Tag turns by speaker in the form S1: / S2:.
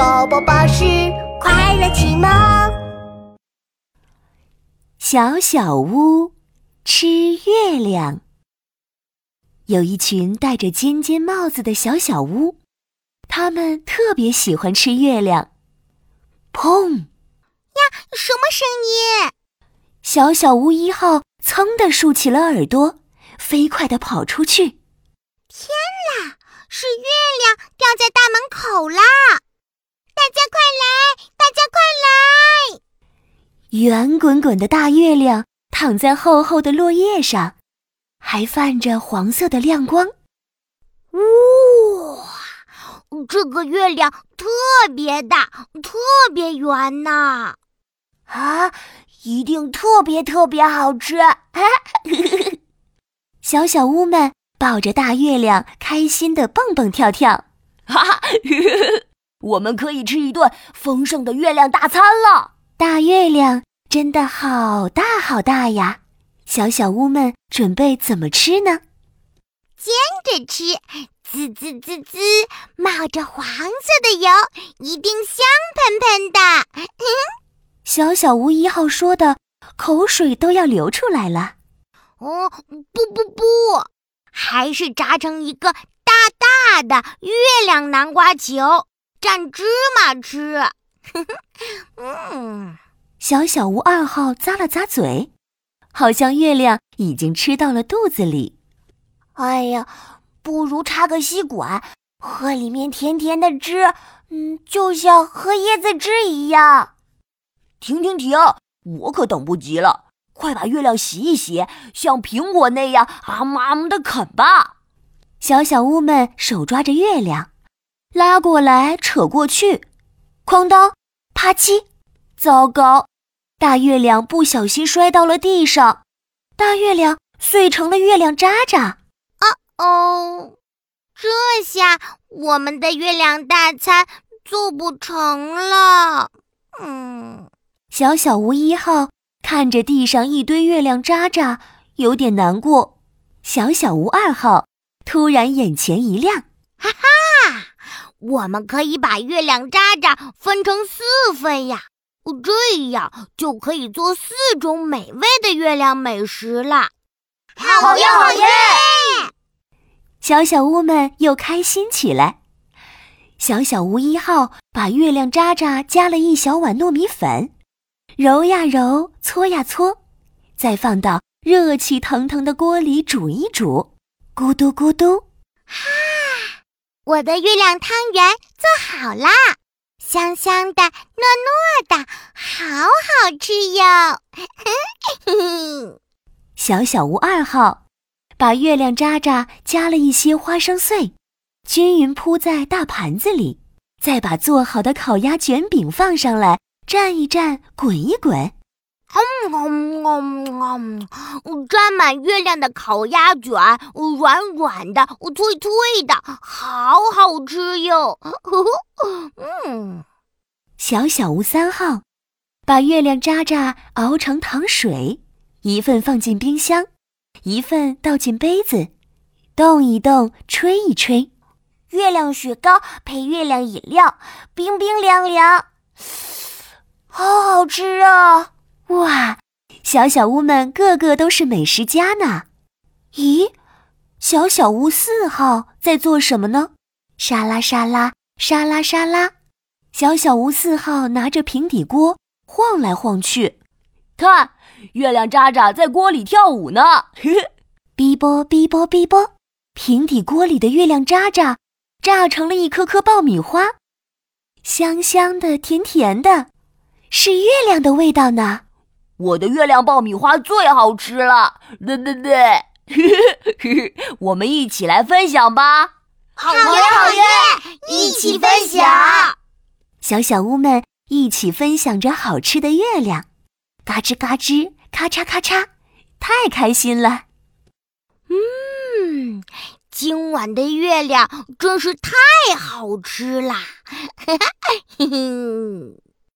S1: 宝宝巴士快乐启蒙。
S2: 小小屋吃月亮。有一群戴着尖尖帽子的小小屋，他们特别喜欢吃月亮。砰！
S3: 呀，什么声音？
S2: 小小屋一号噌的竖起了耳朵，飞快地跑出去。
S3: 天啦，是月
S2: 圆滚滚的大月亮躺在厚厚的落叶上，还泛着黄色的亮光。
S3: 哇，这个月亮特别大，特别圆呐！
S1: 啊，一定特别特别好吃！
S2: 小小屋们抱着大月亮，开心的蹦蹦跳跳。
S1: 哈哈，我们可以吃一顿丰盛的月亮大餐了！
S2: 大月亮真的好大好大呀！小小屋们准备怎么吃呢？
S3: 煎着吃，滋滋滋滋，冒着黄色的油，一定香喷喷的。
S2: 小小屋一号说的，口水都要流出来了。
S3: 哦，不不不，还是炸成一个大大的月亮南瓜球，蘸芝麻吃。
S2: 嗯，小小屋二号咂了咂嘴，好像月亮已经吃到了肚子里。
S1: 哎呀，不如插个吸管，喝里面甜甜的汁，嗯，就像喝椰子汁一样。停停停！我可等不及了，快把月亮洗一洗，像苹果那样啊么啊么的啃吧！
S2: 小小屋们手抓着月亮，拉过来扯过去，哐当，啪叽！糟糕，大月亮不小心摔到了地上，大月亮碎成了月亮渣渣。
S3: 啊哦，这下我们的月亮大餐做不成了。嗯。
S2: 小小屋一号看着地上一堆月亮渣渣，有点难过。小小屋二号突然眼前一亮，
S3: 哈哈，我们可以把月亮渣渣分成四份呀，这样就可以做四种美味的月亮美食了。
S1: 好耶好耶！
S2: 小小屋们又开心起来。小小屋一号把月亮渣渣加了一小碗糯米粉。揉呀揉，搓呀搓，再放到热气腾腾的锅里煮一煮，咕嘟咕嘟，
S3: 哈！我的月亮汤圆做好啦，香香的，糯糯的，好好吃哟！
S2: 小小屋二号把月亮渣渣加了一些花生碎，均匀铺在大盘子里，再把做好的烤鸭卷饼放上来。蘸一蘸，滚一滚，
S3: 嗯嗯嗯，沾满月亮的烤鸭卷，软软的，脆脆的，好好吃哟！
S2: 嗯，小小屋三号把月亮渣渣熬成糖水，一份放进冰箱，一份倒进杯子，动一动，吹一吹，
S1: 月亮雪糕配月亮饮料，冰冰凉凉。好好吃啊！
S2: 哇，小小屋们个个都是美食家呢。咦，小小屋四号在做什么呢？沙拉沙拉沙拉沙拉，小小屋四号拿着平底锅晃来晃去。
S1: 看，月亮渣渣在锅里跳舞呢。
S2: 哔啵哔啵哔啵，平底锅里的月亮渣渣炸成了一颗颗爆米花，香香的，甜甜的。是月亮的味道呢，
S1: 我的月亮爆米花最好吃了，对对对，我们一起来分享吧！
S3: 好耶好耶，一起分享！
S2: 小小屋们一起分享着好吃的月亮，嘎吱嘎吱，咔嚓咔嚓，太开心了！
S3: 嗯，今晚的月亮真是太好吃啦！嘿嘿。